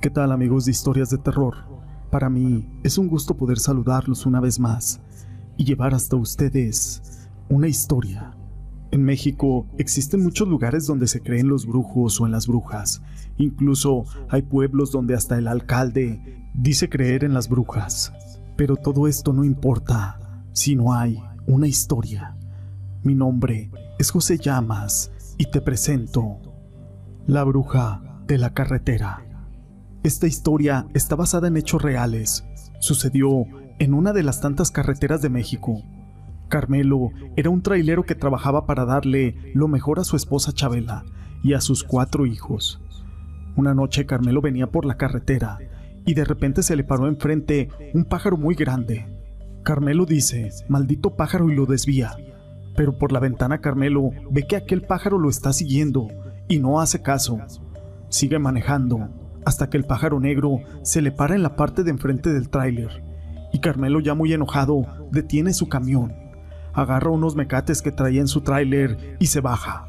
¿Qué tal amigos de historias de terror? Para mí es un gusto poder saludarlos una vez más y llevar hasta ustedes una historia. En México existen muchos lugares donde se creen los brujos o en las brujas. Incluso hay pueblos donde hasta el alcalde dice creer en las brujas. Pero todo esto no importa si no hay una historia. Mi nombre es José Llamas y te presento La bruja de la carretera. Esta historia está basada en hechos reales. Sucedió en una de las tantas carreteras de México. Carmelo era un trailero que trabajaba para darle lo mejor a su esposa Chabela y a sus cuatro hijos. Una noche Carmelo venía por la carretera y de repente se le paró enfrente un pájaro muy grande. Carmelo dice, maldito pájaro y lo desvía. Pero por la ventana Carmelo ve que aquel pájaro lo está siguiendo y no hace caso. Sigue manejando hasta que el pájaro negro se le para en la parte de enfrente del tráiler. Y Carmelo, ya muy enojado, detiene su camión. Agarra unos mecates que traía en su tráiler y se baja.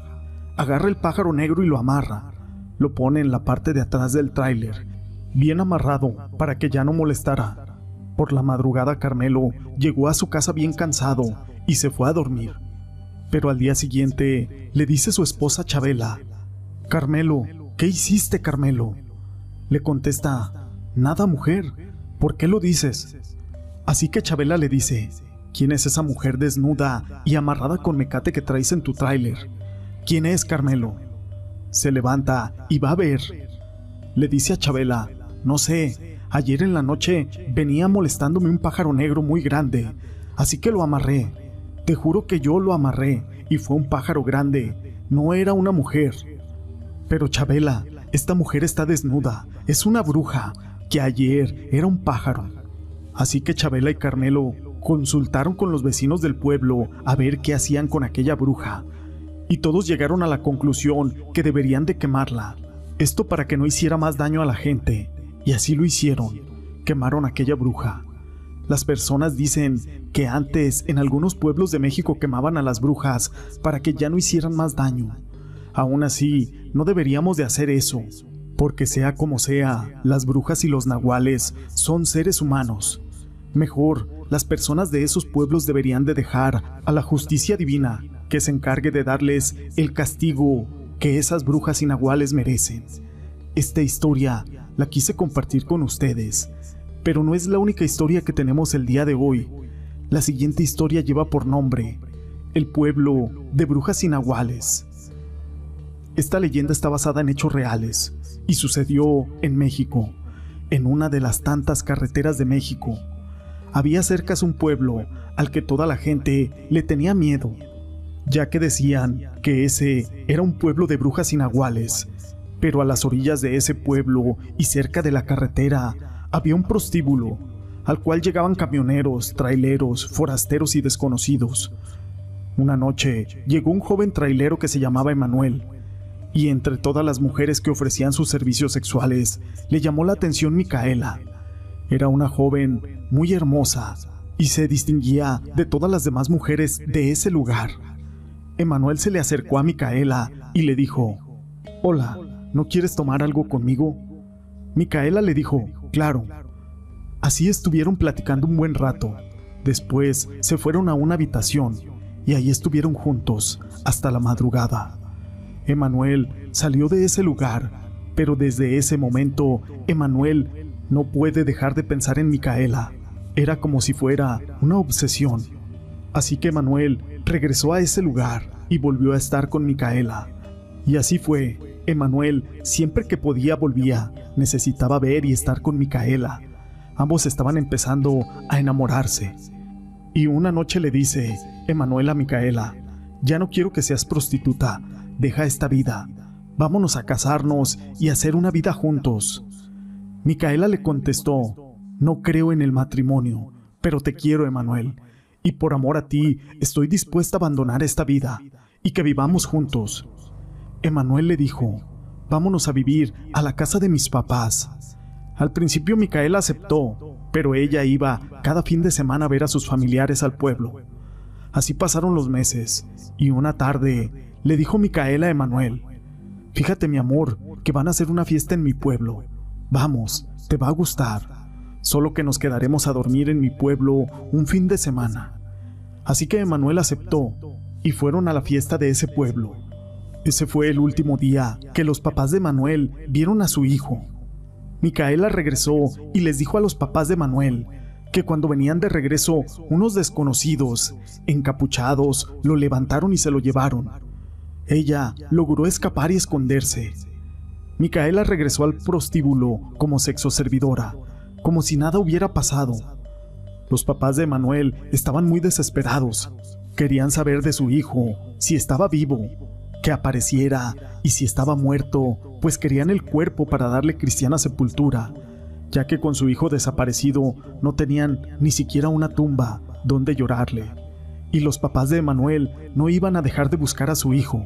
Agarra el pájaro negro y lo amarra. Lo pone en la parte de atrás del tráiler, bien amarrado para que ya no molestara. Por la madrugada Carmelo llegó a su casa bien cansado y se fue a dormir. Pero al día siguiente le dice su esposa Chabela, Carmelo, ¿qué hiciste Carmelo? Le contesta, Nada mujer, ¿por qué lo dices? Así que Chabela le dice, ¿quién es esa mujer desnuda y amarrada con mecate que traes en tu tráiler? ¿Quién es Carmelo? Se levanta y va a ver. Le dice a Chabela, no sé, ayer en la noche venía molestándome un pájaro negro muy grande, así que lo amarré. Te juro que yo lo amarré y fue un pájaro grande, no era una mujer. Pero Chabela, esta mujer está desnuda, es una bruja, que ayer era un pájaro. Así que Chabela y Carmelo consultaron con los vecinos del pueblo a ver qué hacían con aquella bruja, y todos llegaron a la conclusión que deberían de quemarla. Esto para que no hiciera más daño a la gente, y así lo hicieron. Quemaron aquella bruja. Las personas dicen que antes en algunos pueblos de México quemaban a las brujas para que ya no hicieran más daño. Aún así, no deberíamos de hacer eso, porque sea como sea, las brujas y los nahuales son seres humanos. Mejor, las personas de esos pueblos deberían de dejar a la justicia divina que se encargue de darles el castigo que esas brujas y nahuales merecen. Esta historia la quise compartir con ustedes, pero no es la única historia que tenemos el día de hoy. La siguiente historia lleva por nombre El pueblo de brujas y nahuales. Esta leyenda está basada en hechos reales y sucedió en México, en una de las tantas carreteras de México. Había cerca un pueblo al que toda la gente le tenía miedo, ya que decían que ese era un pueblo de brujas inaguales. Pero a las orillas de ese pueblo y cerca de la carretera había un prostíbulo, al cual llegaban camioneros, traileros, forasteros y desconocidos. Una noche llegó un joven trailero que se llamaba Emanuel, y entre todas las mujeres que ofrecían sus servicios sexuales, le llamó la atención Micaela. Era una joven muy hermosa y se distinguía de todas las demás mujeres de ese lugar. Emanuel se le acercó a Micaela y le dijo, Hola, ¿no quieres tomar algo conmigo? Micaela le dijo, Claro. Así estuvieron platicando un buen rato. Después se fueron a una habitación y ahí estuvieron juntos hasta la madrugada. Emanuel salió de ese lugar, pero desde ese momento Emanuel no puede dejar de pensar en Micaela. Era como si fuera una obsesión. Así que Emanuel regresó a ese lugar y volvió a estar con Micaela. Y así fue. Emanuel siempre que podía volvía. Necesitaba ver y estar con Micaela. Ambos estaban empezando a enamorarse. Y una noche le dice Emanuel a Micaela, ya no quiero que seas prostituta, deja esta vida, vámonos a casarnos y hacer una vida juntos. Micaela le contestó, no creo en el matrimonio, pero te quiero, Emanuel, y por amor a ti estoy dispuesta a abandonar esta vida y que vivamos juntos. Emanuel le dijo, vámonos a vivir a la casa de mis papás. Al principio Micaela aceptó, pero ella iba cada fin de semana a ver a sus familiares al pueblo. Así pasaron los meses, y una tarde le dijo Micaela a Emanuel, Fíjate mi amor, que van a hacer una fiesta en mi pueblo. Vamos, te va a gustar. Solo que nos quedaremos a dormir en mi pueblo un fin de semana. Así que Emanuel aceptó y fueron a la fiesta de ese pueblo. Ese fue el último día que los papás de Manuel vieron a su hijo. Micaela regresó y les dijo a los papás de Manuel que cuando venían de regreso unos desconocidos, encapuchados, lo levantaron y se lo llevaron. Ella logró escapar y esconderse. Micaela regresó al prostíbulo como sexo servidora, como si nada hubiera pasado. Los papás de Manuel estaban muy desesperados. Querían saber de su hijo, si estaba vivo, que apareciera y si estaba muerto, pues querían el cuerpo para darle cristiana sepultura, ya que con su hijo desaparecido no tenían ni siquiera una tumba donde llorarle. Y los papás de Emanuel no iban a dejar de buscar a su hijo,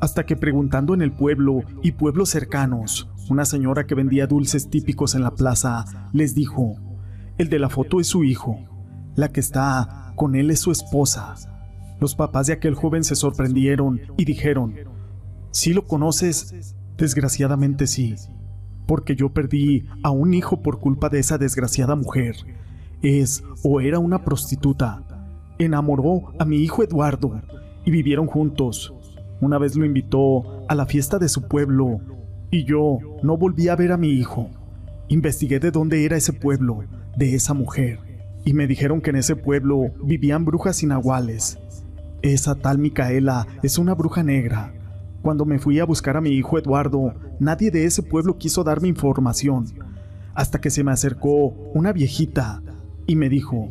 hasta que preguntando en el pueblo y pueblos cercanos, una señora que vendía dulces típicos en la plaza les dijo, el de la foto es su hijo, la que está con él es su esposa. Los papás de aquel joven se sorprendieron y dijeron, ¿Sí lo conoces? Desgraciadamente sí, porque yo perdí a un hijo por culpa de esa desgraciada mujer. Es o era una prostituta. Enamoró a mi hijo Eduardo y vivieron juntos. Una vez lo invitó a la fiesta de su pueblo y yo no volví a ver a mi hijo. Investigué de dónde era ese pueblo, de esa mujer, y me dijeron que en ese pueblo vivían brujas inaguales esa tal Micaela es una bruja negra. Cuando me fui a buscar a mi hijo Eduardo, nadie de ese pueblo quiso darme información, hasta que se me acercó una viejita y me dijo,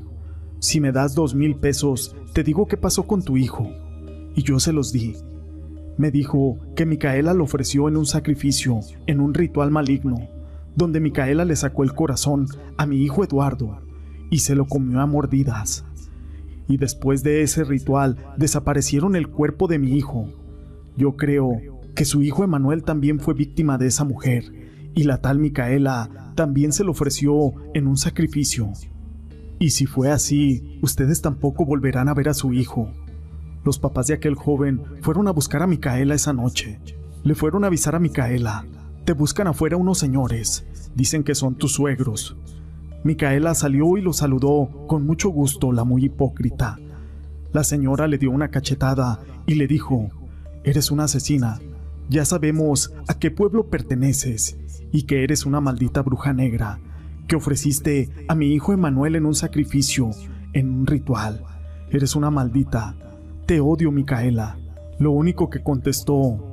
si me das dos mil pesos, te digo qué pasó con tu hijo. Y yo se los di. Me dijo que Micaela lo ofreció en un sacrificio, en un ritual maligno, donde Micaela le sacó el corazón a mi hijo Eduardo y se lo comió a mordidas y después de ese ritual desaparecieron el cuerpo de mi hijo. Yo creo que su hijo Emanuel también fue víctima de esa mujer, y la tal Micaela también se lo ofreció en un sacrificio. Y si fue así, ustedes tampoco volverán a ver a su hijo. Los papás de aquel joven fueron a buscar a Micaela esa noche. Le fueron a avisar a Micaela. Te buscan afuera unos señores. Dicen que son tus suegros. Micaela salió y lo saludó con mucho gusto, la muy hipócrita. La señora le dio una cachetada y le dijo, Eres una asesina, ya sabemos a qué pueblo perteneces y que eres una maldita bruja negra, que ofreciste a mi hijo Emanuel en un sacrificio, en un ritual. Eres una maldita. Te odio, Micaela. Lo único que contestó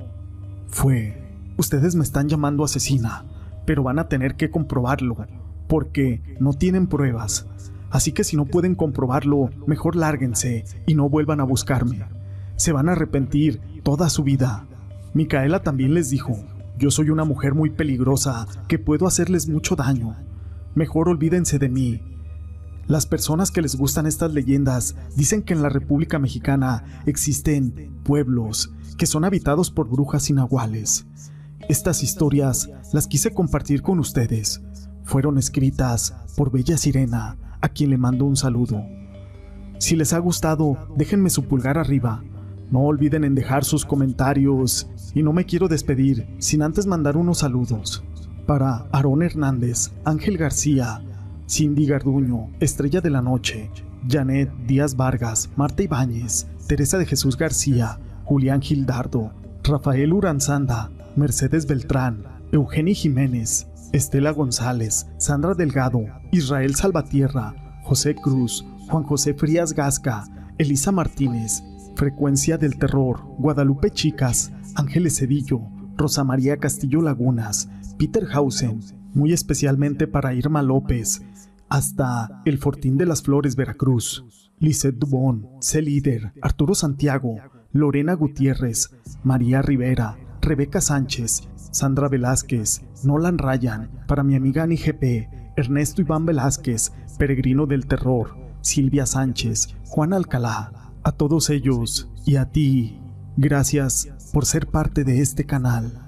fue, ustedes me están llamando asesina, pero van a tener que comprobarlo porque no tienen pruebas. Así que si no pueden comprobarlo, mejor lárguense y no vuelvan a buscarme. Se van a arrepentir toda su vida. Micaela también les dijo, yo soy una mujer muy peligrosa que puedo hacerles mucho daño. Mejor olvídense de mí. Las personas que les gustan estas leyendas dicen que en la República Mexicana existen pueblos que son habitados por brujas inaguales. Estas historias las quise compartir con ustedes fueron escritas por Bella Sirena, a quien le mando un saludo. Si les ha gustado, déjenme su pulgar arriba. No olviden en dejar sus comentarios y no me quiero despedir sin antes mandar unos saludos. Para Aarón Hernández, Ángel García, Cindy Garduño, Estrella de la Noche, Janet Díaz Vargas, Marta Ibáñez, Teresa de Jesús García, Julián Gildardo, Rafael Uranzanda, Mercedes Beltrán, Eugenio Jiménez, Estela González, Sandra Delgado, Israel Salvatierra, José Cruz, Juan José Frías Gasca, Elisa Martínez, Frecuencia del Terror, Guadalupe Chicas, Ángeles Cedillo, Rosa María Castillo Lagunas, Peter Hausen, muy especialmente para Irma López, hasta El Fortín de las Flores, Veracruz, Lisette Dubón, C. Líder, Arturo Santiago, Lorena Gutiérrez, María Rivera, Rebeca Sánchez, Sandra Velázquez, Nolan Ryan, para mi amiga Ani GP, Ernesto Iván Velázquez, Peregrino del Terror, Silvia Sánchez, Juan Alcalá, a todos ellos y a ti, gracias por ser parte de este canal.